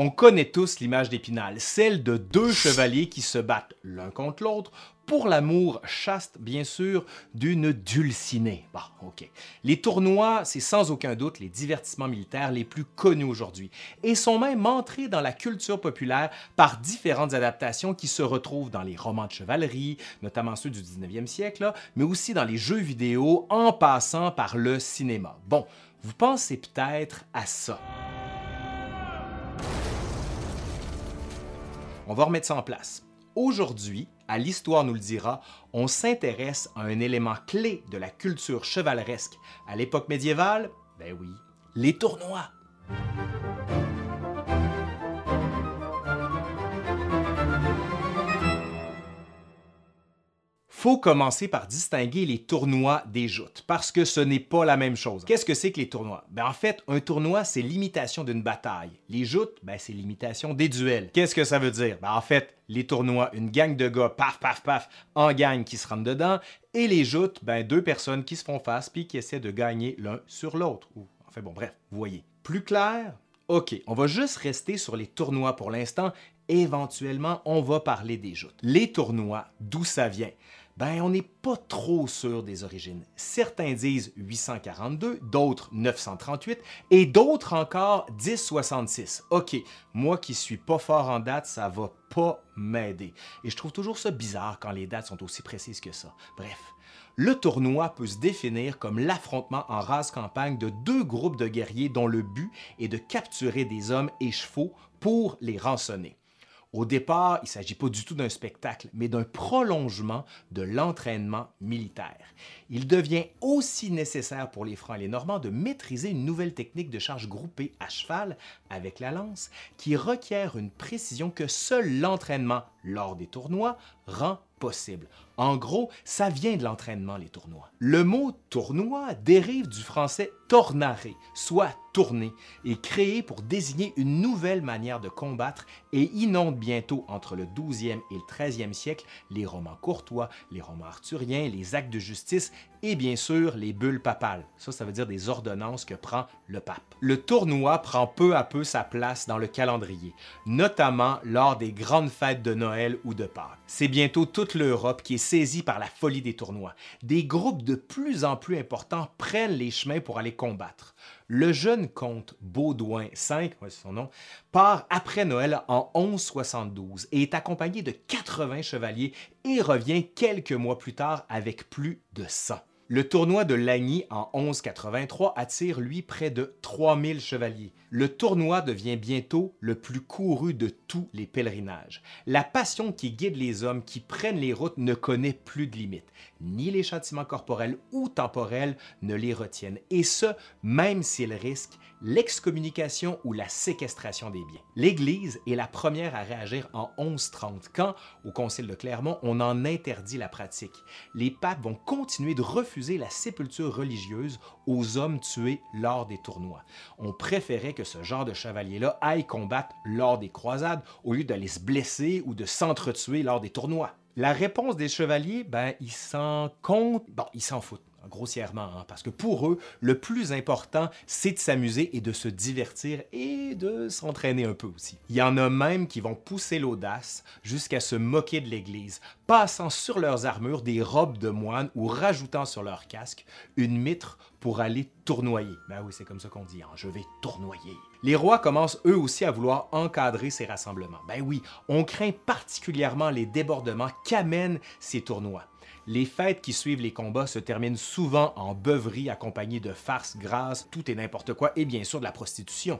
On connaît tous l'image d'Épinal, celle de deux chevaliers qui se battent l'un contre l'autre pour l'amour chaste, bien sûr, d'une dulcinée. Bah, ok. Les tournois, c'est sans aucun doute les divertissements militaires les plus connus aujourd'hui et sont même entrés dans la culture populaire par différentes adaptations qui se retrouvent dans les romans de chevalerie, notamment ceux du 19e siècle, mais aussi dans les jeux vidéo en passant par le cinéma. Bon, vous pensez peut-être à ça. On va remettre ça en place. Aujourd'hui, à l'Histoire nous le dira, on s'intéresse à un élément clé de la culture chevaleresque à l'époque médiévale, ben oui, les tournois. Faut commencer par distinguer les tournois des joutes, parce que ce n'est pas la même chose. Qu'est-ce que c'est que les tournois? Ben, en fait, un tournoi, c'est l'imitation d'une bataille. Les joutes, ben, c'est l'imitation des duels. Qu'est-ce que ça veut dire? Ben, en fait, les tournois, une gang de gars, paf, paf, paf, en gang qui se rentrent dedans, et les joutes, ben, deux personnes qui se font face puis qui essaient de gagner l'un sur l'autre. Enfin bon, bref, vous voyez. Plus clair? OK, on va juste rester sur les tournois pour l'instant. Éventuellement, on va parler des joutes. Les tournois, d'où ça vient? Ben on n'est pas trop sûr des origines. Certains disent 842, d'autres 938 et d'autres encore 1066. OK, moi qui suis pas fort en date, ça va pas m'aider. Et je trouve toujours ça bizarre quand les dates sont aussi précises que ça. Bref, le tournoi peut se définir comme l'affrontement en race campagne de deux groupes de guerriers dont le but est de capturer des hommes et chevaux pour les rançonner. Au départ, il ne s'agit pas du tout d'un spectacle, mais d'un prolongement de l'entraînement militaire. Il devient aussi nécessaire pour les Francs et les Normands de maîtriser une nouvelle technique de charge groupée à cheval avec la lance qui requiert une précision que seul l'entraînement lors des tournois rend possible. En gros, ça vient de l'entraînement, les tournois. Le mot tournoi dérive du français tornare, soit tourner, et créé pour désigner une nouvelle manière de combattre et inonde bientôt entre le 12e et le 13e siècle les romans courtois, les romans arthuriens, les actes de justice et bien sûr les bulles papales. Ça, ça veut dire des ordonnances que prend le pape. Le tournoi prend peu à peu sa place dans le calendrier, notamment lors des grandes fêtes de Noël ou de Pâques. C'est bientôt toute l'Europe qui est saisie par la folie des tournois. Des groupes de plus en plus importants prennent les chemins pour aller combattre. Le jeune comte Baudouin V, c'est son nom, part après Noël en 1172 et est accompagné de 80 chevaliers et revient quelques mois plus tard avec plus de 100. Le tournoi de Lagny en 1183 attire lui près de 3000 chevaliers. Le tournoi devient bientôt le plus couru de tous les pèlerinages. La passion qui guide les hommes qui prennent les routes ne connaît plus de limites. Ni les châtiments corporels ou temporels ne les retiennent, et ce, même s'ils risquent l'excommunication ou la séquestration des biens. L'Église est la première à réagir en 1130, quand, au Concile de Clermont, on en interdit la pratique. Les papes vont continuer de refuser la sépulture religieuse aux hommes tués lors des tournois. On préférait que ce genre de chevalier-là aille combattre lors des croisades au lieu d'aller se blesser ou de s'entretuer lors des tournois. La réponse des chevaliers, ben, ils s'en comptent, bon, ils s'en foutent grossièrement, hein, parce que pour eux, le plus important, c'est de s'amuser et de se divertir et de s'entraîner un peu aussi. Il y en a même qui vont pousser l'audace jusqu'à se moquer de l'Église, passant sur leurs armures des robes de moine ou rajoutant sur leur casque une mitre pour aller tournoyer. Ben oui, c'est comme ça qu'on dit, hein, je vais tournoyer. Les rois commencent eux aussi à vouloir encadrer ces rassemblements. Ben oui, on craint particulièrement les débordements qu'amènent ces tournois. Les fêtes qui suivent les combats se terminent souvent en beuverie accompagnée de farces grasses, tout et n'importe quoi, et bien sûr de la prostitution.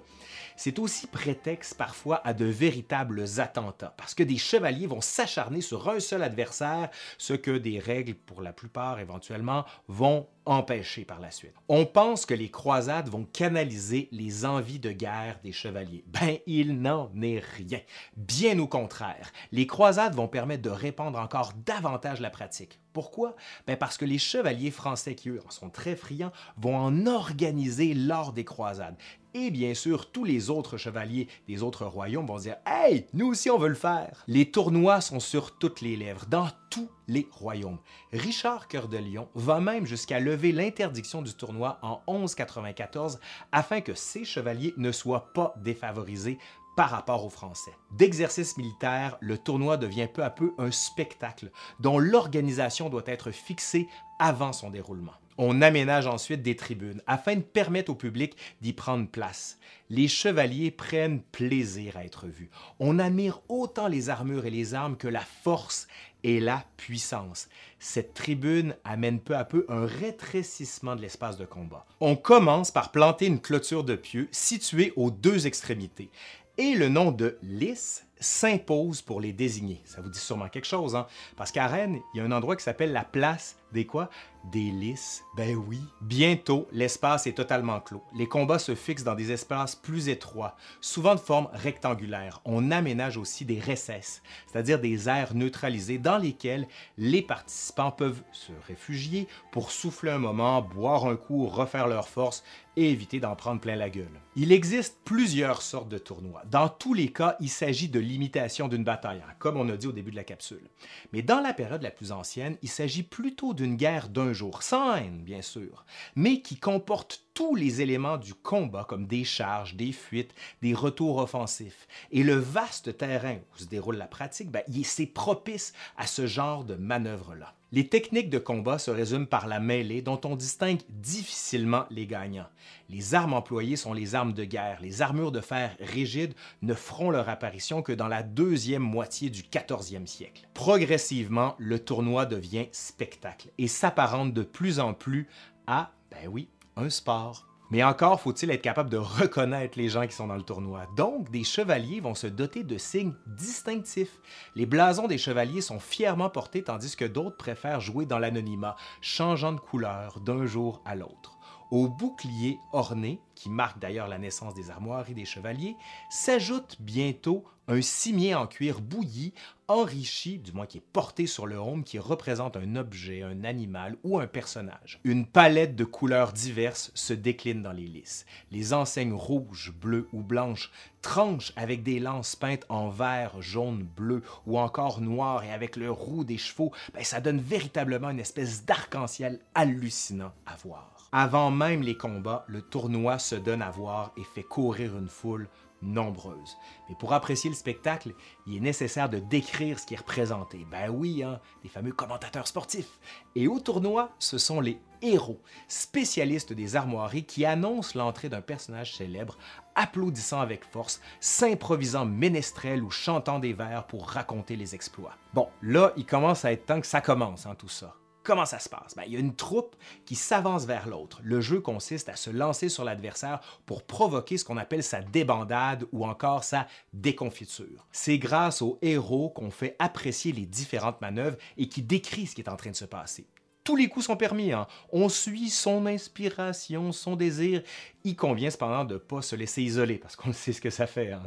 C'est aussi prétexte parfois à de véritables attentats, parce que des chevaliers vont s'acharner sur un seul adversaire, ce que des règles, pour la plupart éventuellement, vont empêcher par la suite. On pense que les croisades vont canaliser les envies de guerre des chevaliers. Ben, il n'en est rien. Bien au contraire, les croisades vont permettre de répandre encore davantage la pratique. Pourquoi? Ben parce que les chevaliers français qui, eux, en sont très friands, vont en organiser lors des croisades. Et bien sûr, tous les autres chevaliers des autres royaumes vont dire Hey, nous aussi on veut le faire. Les tournois sont sur toutes les lèvres, dans tous les royaumes. Richard Cœur de Lion va même jusqu'à lever l'interdiction du tournoi en 1194 afin que ces chevaliers ne soient pas défavorisés par rapport aux Français. D'exercice militaire, le tournoi devient peu à peu un spectacle dont l'organisation doit être fixée avant son déroulement. On aménage ensuite des tribunes afin de permettre au public d'y prendre place. Les chevaliers prennent plaisir à être vus. On admire autant les armures et les armes que la force et la puissance. Cette tribune amène peu à peu un rétrécissement de l'espace de combat. On commence par planter une clôture de pieux située aux deux extrémités et le nom de lys s'impose pour les désigner. Ça vous dit sûrement quelque chose, hein? Parce qu'à Rennes, il y a un endroit qui s'appelle la place des quoi? Des lys. Ben oui. Bientôt, l'espace est totalement clos. Les combats se fixent dans des espaces plus étroits, souvent de forme rectangulaire. On aménage aussi des recesses, c'est-à-dire des aires neutralisées dans lesquelles les participants peuvent se réfugier pour souffler un moment, boire un coup, refaire leur force et éviter d'en prendre plein la gueule. Il existe plusieurs sortes de tournois. Dans tous les cas, il s'agit de l'imitation d'une bataille, hein, comme on a dit au début de la capsule. Mais dans la période la plus ancienne, il s'agit plutôt d'une guerre d'un jour, sans haine bien sûr, mais qui comporte tous les éléments du combat comme des charges, des fuites, des retours offensifs. Et le vaste terrain où se déroule la pratique, ben, c'est propice à ce genre de manœuvre-là. Les techniques de combat se résument par la mêlée dont on distingue difficilement les gagnants. Les armes employées sont les armes de guerre. Les armures de fer rigides ne feront leur apparition que dans la deuxième moitié du 14e siècle. Progressivement, le tournoi devient spectacle et s'apparente de plus en plus à, ben oui, sport. Mais encore faut-il être capable de reconnaître les gens qui sont dans le tournoi. Donc, des chevaliers vont se doter de signes distinctifs. Les blasons des chevaliers sont fièrement portés tandis que d'autres préfèrent jouer dans l'anonymat, changeant de couleur d'un jour à l'autre. Au bouclier orné, qui marque d'ailleurs la naissance des armoiries des chevaliers, s'ajoute bientôt un cimier en cuir bouilli, enrichi, du moins qui est porté sur le homme, qui représente un objet, un animal ou un personnage. Une palette de couleurs diverses se décline dans les lys. Les enseignes rouges, bleues ou blanches tranchent avec des lances peintes en vert, jaune, bleu ou encore noir et avec le roux des chevaux, ben, ça donne véritablement une espèce d'arc-en-ciel hallucinant à voir. Avant même les combats, le tournoi se donne à voir et fait courir une foule nombreuse. Mais pour apprécier le spectacle, il est nécessaire de décrire ce qui est représenté. Ben oui, hein, les fameux commentateurs sportifs. Et au tournoi, ce sont les héros, spécialistes des armoiries qui annoncent l'entrée d'un personnage célèbre, applaudissant avec force, s'improvisant ménestrel ou chantant des vers pour raconter les exploits. Bon, là, il commence à être temps que ça commence, hein, tout ça. Comment ça se passe? Ben, il y a une troupe qui s'avance vers l'autre. Le jeu consiste à se lancer sur l'adversaire pour provoquer ce qu'on appelle sa débandade ou encore sa déconfiture. C'est grâce aux héros qu'on fait apprécier les différentes manœuvres et qui décrit ce qui est en train de se passer tous les coups sont permis. Hein. On suit son inspiration, son désir. Il convient cependant de ne pas se laisser isoler, parce qu'on sait ce que ça fait, hein.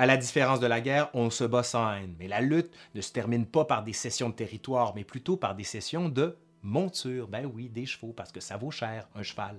À la différence de la guerre, on se bat sans haine, mais la lutte ne se termine pas par des cessions de territoire, mais plutôt par des cessions de monture, ben oui, des chevaux, parce que ça vaut cher, un cheval.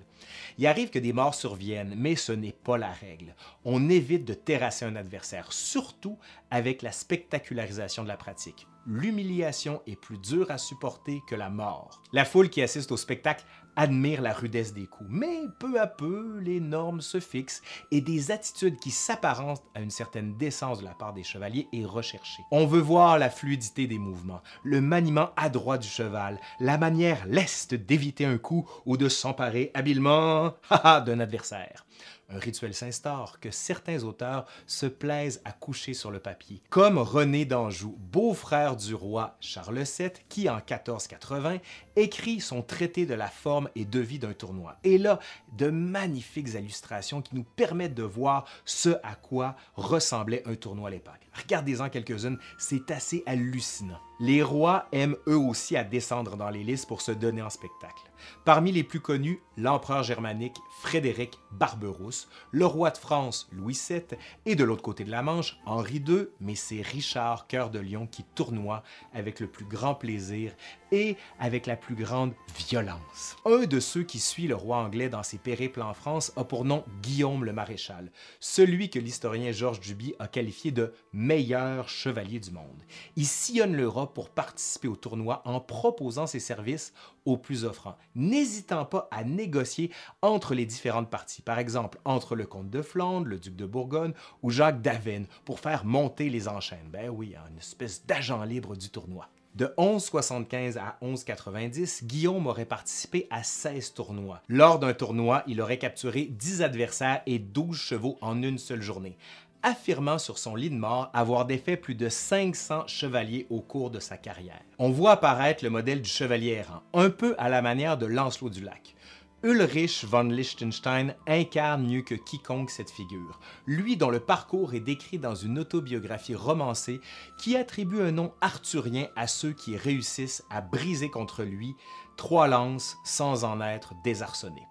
Il arrive que des morts surviennent, mais ce n'est pas la règle. On évite de terrasser un adversaire, surtout avec la spectacularisation de la pratique. L'humiliation est plus dure à supporter que la mort. La foule qui assiste au spectacle admire la rudesse des coups, mais peu à peu, les normes se fixent et des attitudes qui s'apparentent à une certaine décence de la part des chevaliers est recherchée. On veut voir la fluidité des mouvements, le maniement adroit du cheval, la manière leste d'éviter un coup ou de s'emparer habilement d'un adversaire un rituel s'instaure que certains auteurs se plaisent à coucher sur le papier, comme René d'Anjou, beau-frère du roi Charles VII, qui en 1480 écrit son traité de la forme et de vie d'un tournoi. Et là, de magnifiques illustrations qui nous permettent de voir ce à quoi ressemblait un tournoi à l'époque. Regardez-en quelques-unes, c'est assez hallucinant. Les rois aiment eux aussi à descendre dans les listes pour se donner en spectacle. Parmi les plus connus, l'empereur germanique Frédéric Barberousse, le roi de France Louis VII et de l'autre côté de la Manche, Henri II, mais c'est Richard Cœur de Lion qui tournoie avec le plus grand plaisir et avec la plus grande violence. Un de ceux qui suit le roi anglais dans ses périples en France a pour nom Guillaume le Maréchal, celui que l'historien Georges Duby a qualifié de meilleur chevalier du monde. Il sillonne l'Europe pour participer au tournoi en proposant ses services au plus offrant, n'hésitant pas à négocier entre les différentes parties, par exemple entre le comte de Flandre, le duc de Bourgogne ou Jacques d'Avesnes, pour faire monter les enchaînes. Ben oui, une espèce d'agent libre du tournoi. De 1175 à 1190, Guillaume aurait participé à 16 tournois. Lors d'un tournoi, il aurait capturé 10 adversaires et 12 chevaux en une seule journée, affirmant sur son lit de mort avoir défait plus de 500 chevaliers au cours de sa carrière. On voit apparaître le modèle du chevalier errant, un peu à la manière de Lancelot du Lac. Ulrich von Liechtenstein incarne mieux que quiconque cette figure, lui dont le parcours est décrit dans une autobiographie romancée qui attribue un nom arthurien à ceux qui réussissent à briser contre lui trois lances sans en être désarçonnés.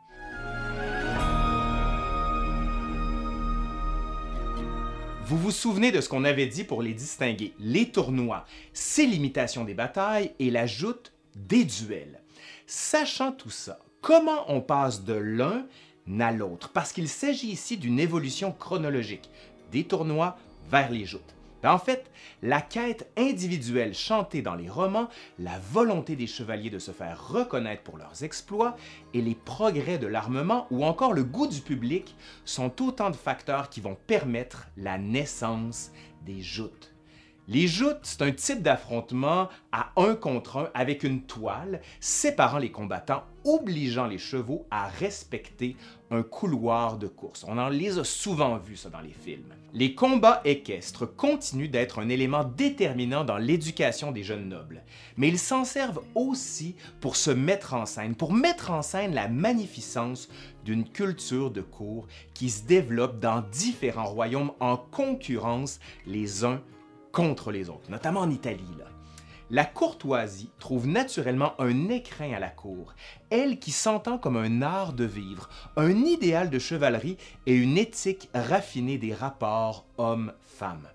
Vous vous souvenez de ce qu'on avait dit pour les distinguer. Les tournois, c'est l'imitation des batailles et la joute des duels. Sachant tout ça, comment on passe de l'un à l'autre, parce qu'il s'agit ici d'une évolution chronologique, des tournois vers les joutes. Ben, en fait, la quête individuelle chantée dans les romans, la volonté des chevaliers de se faire reconnaître pour leurs exploits et les progrès de l'armement ou encore le goût du public sont autant de facteurs qui vont permettre la naissance des joutes. Les joutes, c'est un type d'affrontement à un contre un avec une toile, séparant les combattants, obligeant les chevaux à respecter un couloir de course. On en les a souvent vus, ça, dans les films. Les combats équestres continuent d'être un élément déterminant dans l'éducation des jeunes nobles, mais ils s'en servent aussi pour se mettre en scène, pour mettre en scène la magnificence d'une culture de cour qui se développe dans différents royaumes en concurrence les uns contre les autres, notamment en Italie. La courtoisie trouve naturellement un écrin à la cour, elle qui s'entend comme un art de vivre, un idéal de chevalerie et une éthique raffinée des rapports hommes-femmes.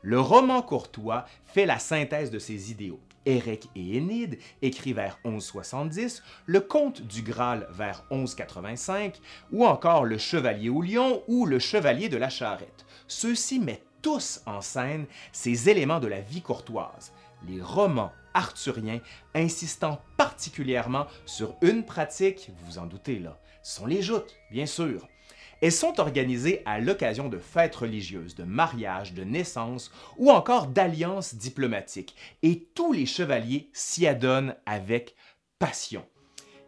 Le roman courtois fait la synthèse de ces idéaux. Érec et Énide, écrit vers 1170, le Comte du Graal vers 1185, ou encore le Chevalier au lion ou le Chevalier de la Charrette. Ceux-ci mettent tous en scène ces éléments de la vie courtoise, les romans arthuriens insistant particulièrement sur une pratique, vous vous en doutez là, sont les joutes, bien sûr. Elles sont organisées à l'occasion de fêtes religieuses, de mariages, de naissances ou encore d'alliances diplomatiques, et tous les chevaliers s'y adonnent avec passion.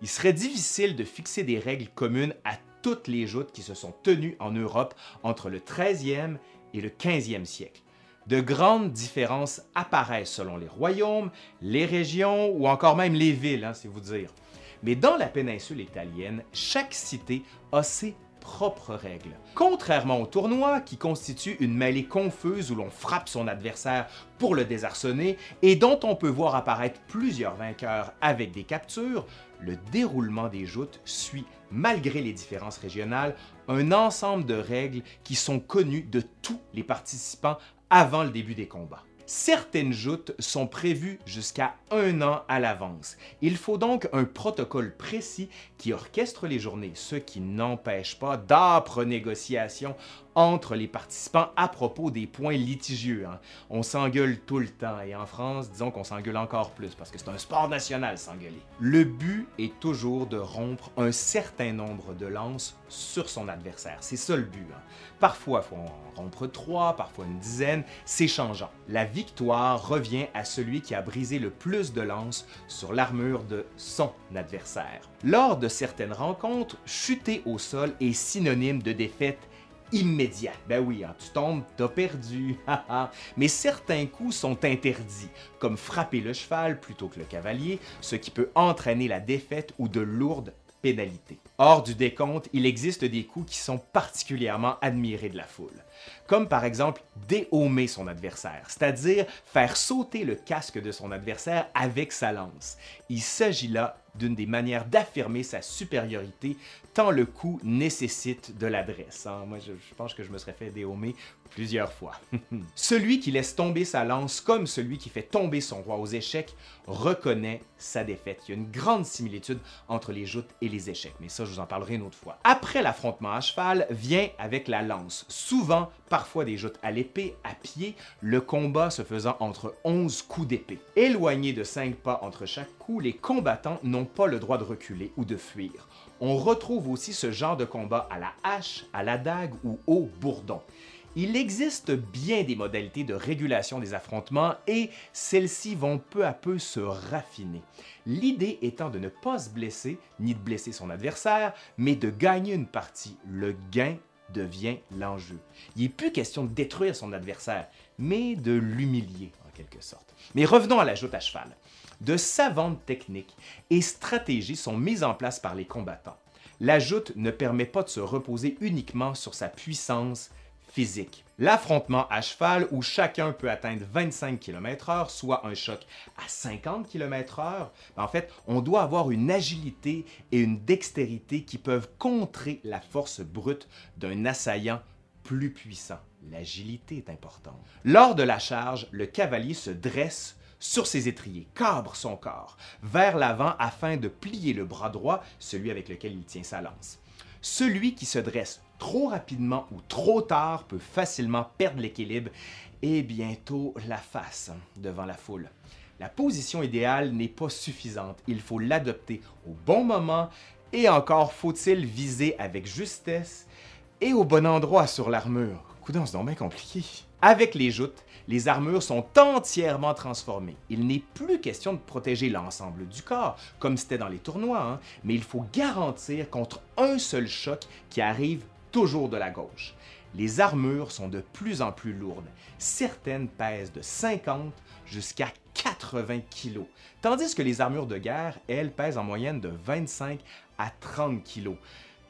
Il serait difficile de fixer des règles communes à toutes les joutes qui se sont tenues en Europe entre le 13e et le 15e siècle. De grandes différences apparaissent selon les royaumes, les régions ou encore même les villes, hein, c'est vous dire. Mais dans la péninsule italienne, chaque cité a ses propres règles. Contrairement au tournoi, qui constitue une mêlée confuse où l'on frappe son adversaire pour le désarçonner et dont on peut voir apparaître plusieurs vainqueurs avec des captures, le déroulement des joutes suit, malgré les différences régionales, un ensemble de règles qui sont connues de tous les participants avant le début des combats. Certaines joutes sont prévues jusqu'à un an à l'avance. Il faut donc un protocole précis qui orchestre les journées, ce qui n'empêche pas d'âpres négociations entre les participants à propos des points litigieux. Hein. On s'engueule tout le temps et en France, disons qu'on s'engueule encore plus parce que c'est un sport national s'engueuler. Le but est toujours de rompre un certain nombre de lances sur son adversaire. C'est ça le but. Hein. Parfois, il faut en rompre trois, parfois une dizaine, c'est changeant. La victoire revient à celui qui a brisé le plus de lances sur l'armure de son adversaire. Lors de certaines rencontres, chuter au sol est synonyme de défaite immédiat. Ben oui, hein, tu tombes, t'as perdu. Mais certains coups sont interdits, comme frapper le cheval plutôt que le cavalier, ce qui peut entraîner la défaite ou de lourdes pénalités. Hors du décompte, il existe des coups qui sont particulièrement admirés de la foule, comme par exemple déhomer son adversaire, c'est-à-dire faire sauter le casque de son adversaire avec sa lance. Il s'agit là d'une des manières d'affirmer sa supériorité, tant le coup nécessite de l'adresse. Hein. Moi, je, pense que je me serais fait déhomer plusieurs fois. celui qui laisse tomber sa lance comme celui qui fait tomber son roi aux échecs reconnaît sa défaite. Il y a une grande similitude entre les joutes et les échecs, mais ça je vous en parlerai une autre fois. Après l'affrontement à cheval vient avec la lance. Souvent, parfois des joutes à l'épée, à pied, le combat se faisant entre 11 coups d'épée. Éloignés de 5 pas entre chaque coup, les combattants n'ont pas le droit de reculer ou de fuir. On retrouve aussi ce genre de combat à la hache, à la dague ou au bourdon. Il existe bien des modalités de régulation des affrontements et celles-ci vont peu à peu se raffiner. L'idée étant de ne pas se blesser ni de blesser son adversaire, mais de gagner une partie. Le gain devient l'enjeu. Il n'est plus question de détruire son adversaire, mais de l'humilier en quelque sorte. Mais revenons à la joute à cheval. De savantes techniques et stratégies sont mises en place par les combattants. La joute ne permet pas de se reposer uniquement sur sa puissance physique. L'affrontement à cheval où chacun peut atteindre 25 km/h, soit un choc à 50 km/h, ben, en fait, on doit avoir une agilité et une dextérité qui peuvent contrer la force brute d'un assaillant plus puissant. L'agilité est importante. Lors de la charge, le cavalier se dresse sur ses étriers, cabre son corps vers l'avant afin de plier le bras droit, celui avec lequel il tient sa lance. Celui qui se dresse trop rapidement ou trop tard peut facilement perdre l'équilibre et bientôt la face devant la foule. La position idéale n'est pas suffisante, il faut l'adopter au bon moment et encore faut-il viser avec justesse et au bon endroit sur l'armure. Coudon, c'est donc bien compliqué. Avec les joutes, les armures sont entièrement transformées. Il n'est plus question de protéger l'ensemble du corps, comme c'était dans les tournois, hein, mais il faut garantir contre un seul choc qui arrive toujours de la gauche. Les armures sont de plus en plus lourdes. Certaines pèsent de 50 jusqu'à 80 kg, tandis que les armures de guerre, elles, pèsent en moyenne de 25 à 30 kg.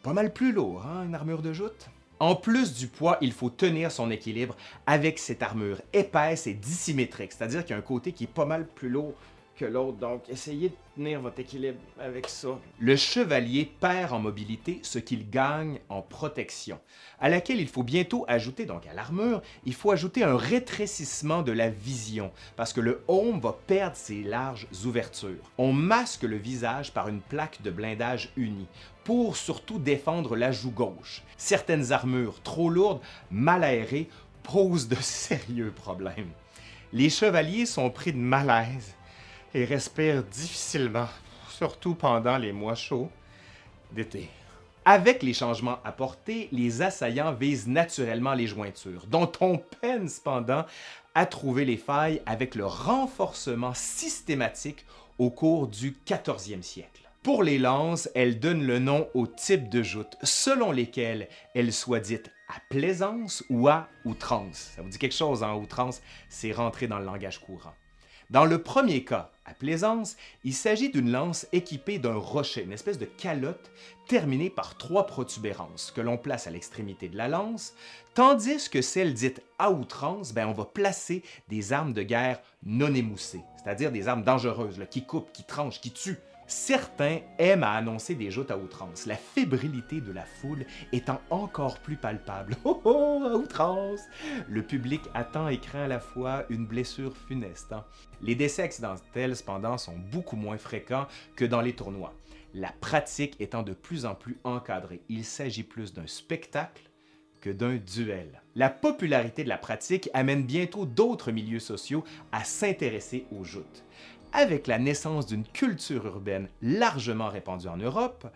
Pas mal plus lourd, hein, une armure de joute? En plus du poids, il faut tenir son équilibre avec cette armure épaisse et dissymétrique, c'est-à-dire qu'il y a un côté qui est pas mal plus lourd que l'autre, donc essayez de tenir votre équilibre avec ça. Le chevalier perd en mobilité ce qu'il gagne en protection, à laquelle il faut bientôt ajouter, donc à l'armure, il faut ajouter un rétrécissement de la vision, parce que le home va perdre ses larges ouvertures. On masque le visage par une plaque de blindage unie, pour surtout défendre la joue gauche. Certaines armures trop lourdes, mal aérées, posent de sérieux problèmes. Les chevaliers sont pris de malaise et respire difficilement, surtout pendant les mois chauds d'été. Avec les changements apportés, les assaillants visent naturellement les jointures, dont on peine cependant à trouver les failles avec le renforcement systématique au cours du 14e siècle. Pour les lances, elles donnent le nom au type de joute, selon lesquelles elles soient dites à plaisance ou à outrance. Ça vous dit quelque chose en outrance, c'est rentré dans le langage courant. Dans le premier cas, à Plaisance, il s'agit d'une lance équipée d'un rocher, une espèce de calotte terminée par trois protubérances que l'on place à l'extrémité de la lance, tandis que celle dite à outrance, ben, on va placer des armes de guerre non émoussées, c'est-à-dire des armes dangereuses qui coupent, qui tranchent, qui tuent. Certains aiment à annoncer des joutes à outrance, la fébrilité de la foule étant encore plus palpable. Oh oh, à outrance! Le public attend et craint à la fois une blessure funeste. Hein. Les décès accidentels, cependant, sont beaucoup moins fréquents que dans les tournois. La pratique étant de plus en plus encadrée, il s'agit plus d'un spectacle que d'un duel. La popularité de la pratique amène bientôt d'autres milieux sociaux à s'intéresser aux joutes avec la naissance d'une culture urbaine largement répandue en Europe,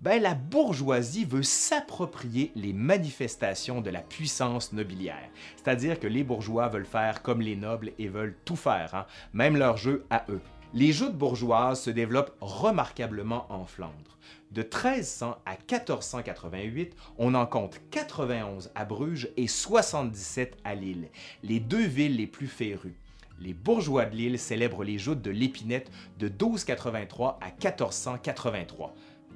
ben, la bourgeoisie veut s'approprier les manifestations de la puissance nobiliaire. C'est-à-dire que les bourgeois veulent faire comme les nobles et veulent tout faire, hein, même leur jeu à eux. Les joutes bourgeoises se développent remarquablement en Flandre. De 1300 à 1488, on en compte 91 à Bruges et 77 à Lille, les deux villes les plus férues les bourgeois de Lille célèbrent les joutes de l'épinette de 1283 à 1483.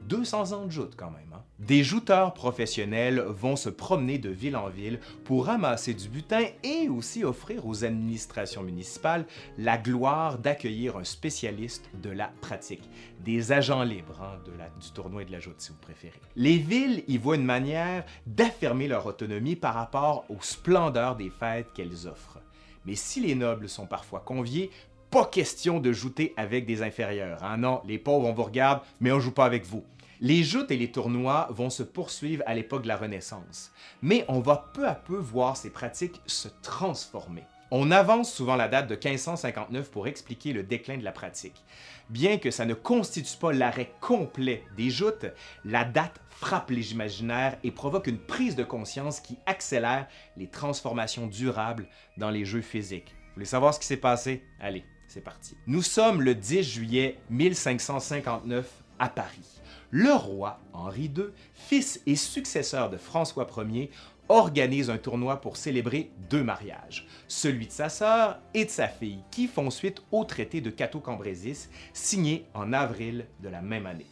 200 ans de joute quand même. Hein. Des jouteurs professionnels vont se promener de ville en ville pour ramasser du butin et aussi offrir aux administrations municipales la gloire d'accueillir un spécialiste de la pratique, des agents libres hein, du tournoi et de la joute si vous préférez. Les villes y voient une manière d'affirmer leur autonomie par rapport aux splendeurs des fêtes qu'elles offrent. Mais si les nobles sont parfois conviés, pas question de jouter avec des inférieurs. Hein? Non, les pauvres, on vous regarde, mais on joue pas avec vous. Les joutes et les tournois vont se poursuivre à l'époque de la Renaissance, mais on va peu à peu voir ces pratiques se transformer. On avance souvent la date de 1559 pour expliquer le déclin de la pratique. Bien que ça ne constitue pas l'arrêt complet des joutes, la date frappe les imaginaires et provoque une prise de conscience qui accélère les transformations durables dans les jeux physiques. Vous voulez savoir ce qui s'est passé? Allez, c'est parti. Nous sommes le 10 juillet 1559 à Paris. Le roi Henri II, fils et successeur de François Ier, organise un tournoi pour célébrer deux mariages, celui de sa sœur et de sa fille, qui font suite au traité de Cateau-Cambrésis signé en avril de la même année.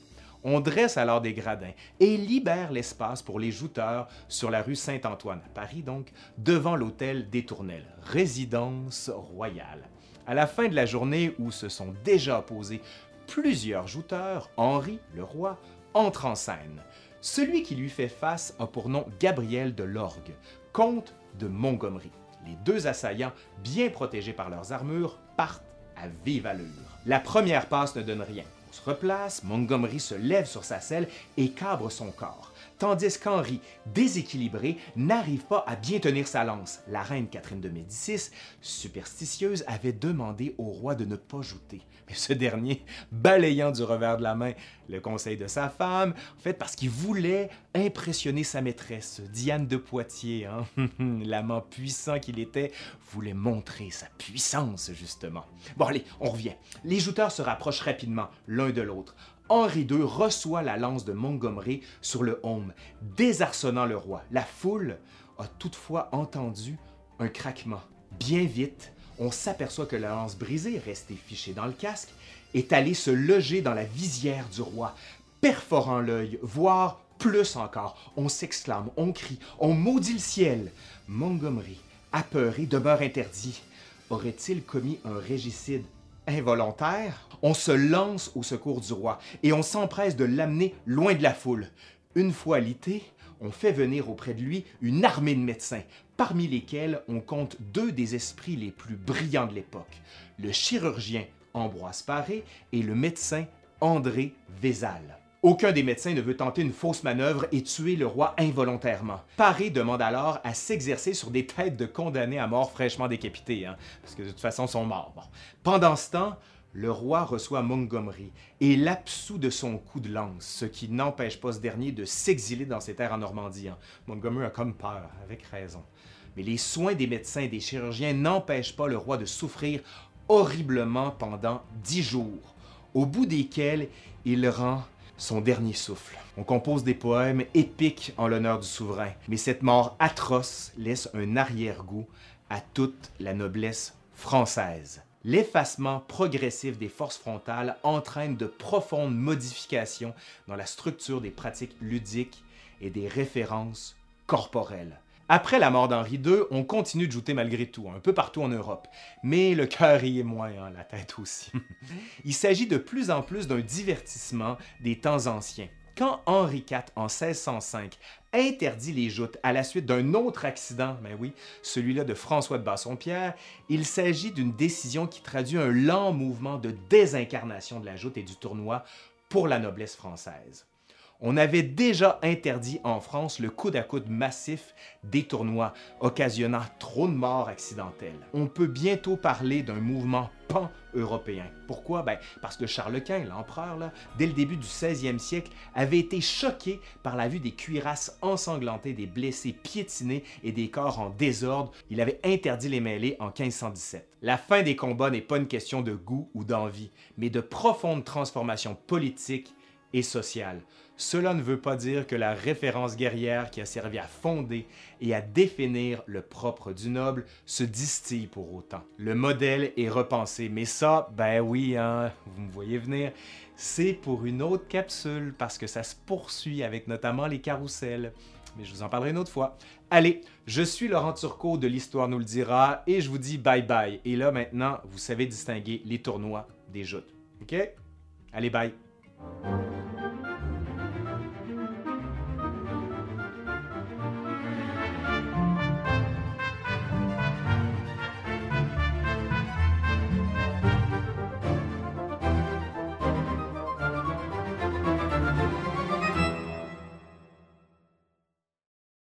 On dresse alors des gradins et libère l'espace pour les jouteurs sur la rue Saint-Antoine, à Paris donc, devant l'hôtel des Tournelles, résidence royale. À la fin de la journée où se sont déjà opposés plusieurs jouteurs, Henri, le roi, entre en scène. Celui qui lui fait face a pour nom Gabriel de Lorgue, comte de Montgomery. Les deux assaillants, bien protégés par leurs armures, partent à vive allure. La première passe ne donne rien. On se replace, Montgomery se lève sur sa selle et cabre son corps tandis qu'Henri, déséquilibré, n'arrive pas à bien tenir sa lance. La reine Catherine de Médicis, superstitieuse, avait demandé au roi de ne pas jouter. Mais ce dernier, balayant du revers de la main le conseil de sa femme, en fait parce qu'il voulait impressionner sa maîtresse, Diane de Poitiers, hein? l'amant puissant qu'il était, voulait montrer sa puissance justement. Bon allez, on revient. Les jouteurs se rapprochent rapidement l'un de l'autre. Henri II reçoit la lance de Montgomery sur le home, désarçonnant le roi. La foule a toutefois entendu un craquement. Bien vite, on s'aperçoit que la lance brisée, restée fichée dans le casque, est allée se loger dans la visière du roi, perforant l'œil, voire plus encore. On s'exclame, on crie, on maudit le ciel. Montgomery, apeuré, demeure interdit. Aurait-il commis un régicide involontaire, on se lance au secours du roi et on s'empresse de l'amener loin de la foule. Une fois lité, on fait venir auprès de lui une armée de médecins, parmi lesquels on compte deux des esprits les plus brillants de l'époque, le chirurgien Ambroise Paré et le médecin André Vézal. Aucun des médecins ne veut tenter une fausse manœuvre et tuer le roi involontairement. Paré demande alors à s'exercer sur des têtes de condamnés à mort fraîchement décapités, hein, parce que de toute façon, ils sont morts. Pendant ce temps, le roi reçoit Montgomery et l'absout de son coup de lance, ce qui n'empêche pas ce dernier de s'exiler dans ses terres en Normandie. Hein. Montgomery a comme peur, avec raison. Mais les soins des médecins et des chirurgiens n'empêchent pas le roi de souffrir horriblement pendant dix jours, au bout desquels il rend son dernier souffle. On compose des poèmes épiques en l'honneur du souverain, mais cette mort atroce laisse un arrière-goût à toute la noblesse française. L'effacement progressif des forces frontales entraîne de profondes modifications dans la structure des pratiques ludiques et des références corporelles. Après la mort d'Henri II, on continue de jouer malgré tout, un peu partout en Europe. Mais le cœur y est moins, hein, la tête aussi. Il s'agit de plus en plus d'un divertissement des temps anciens. Quand Henri IV, en 1605, interdit les joutes à la suite d'un autre accident, ben oui, celui-là de François de Bassompierre, il s'agit d'une décision qui traduit un lent mouvement de désincarnation de la joute et du tournoi pour la noblesse française. On avait déjà interdit en France le coude à coude massif des tournois, occasionnant trop de morts accidentelles. On peut bientôt parler d'un mouvement pan-européen. Pourquoi? Ben, parce que Charles Quint, l'empereur, dès le début du 16e siècle, avait été choqué par la vue des cuirasses ensanglantées, des blessés piétinés et des corps en désordre. Il avait interdit les mêlées en 1517. La fin des combats n'est pas une question de goût ou d'envie, mais de profonde transformation politique et sociale. Cela ne veut pas dire que la référence guerrière qui a servi à fonder et à définir le propre du noble se distille pour autant. Le modèle est repensé, mais ça, ben oui, hein, vous me voyez venir, c'est pour une autre capsule parce que ça se poursuit avec notamment les carousels. Mais je vous en parlerai une autre fois. Allez, je suis Laurent Turcot de l'Histoire nous le dira et je vous dis bye bye. Et là maintenant, vous savez distinguer les tournois des joutes. OK? Allez, bye!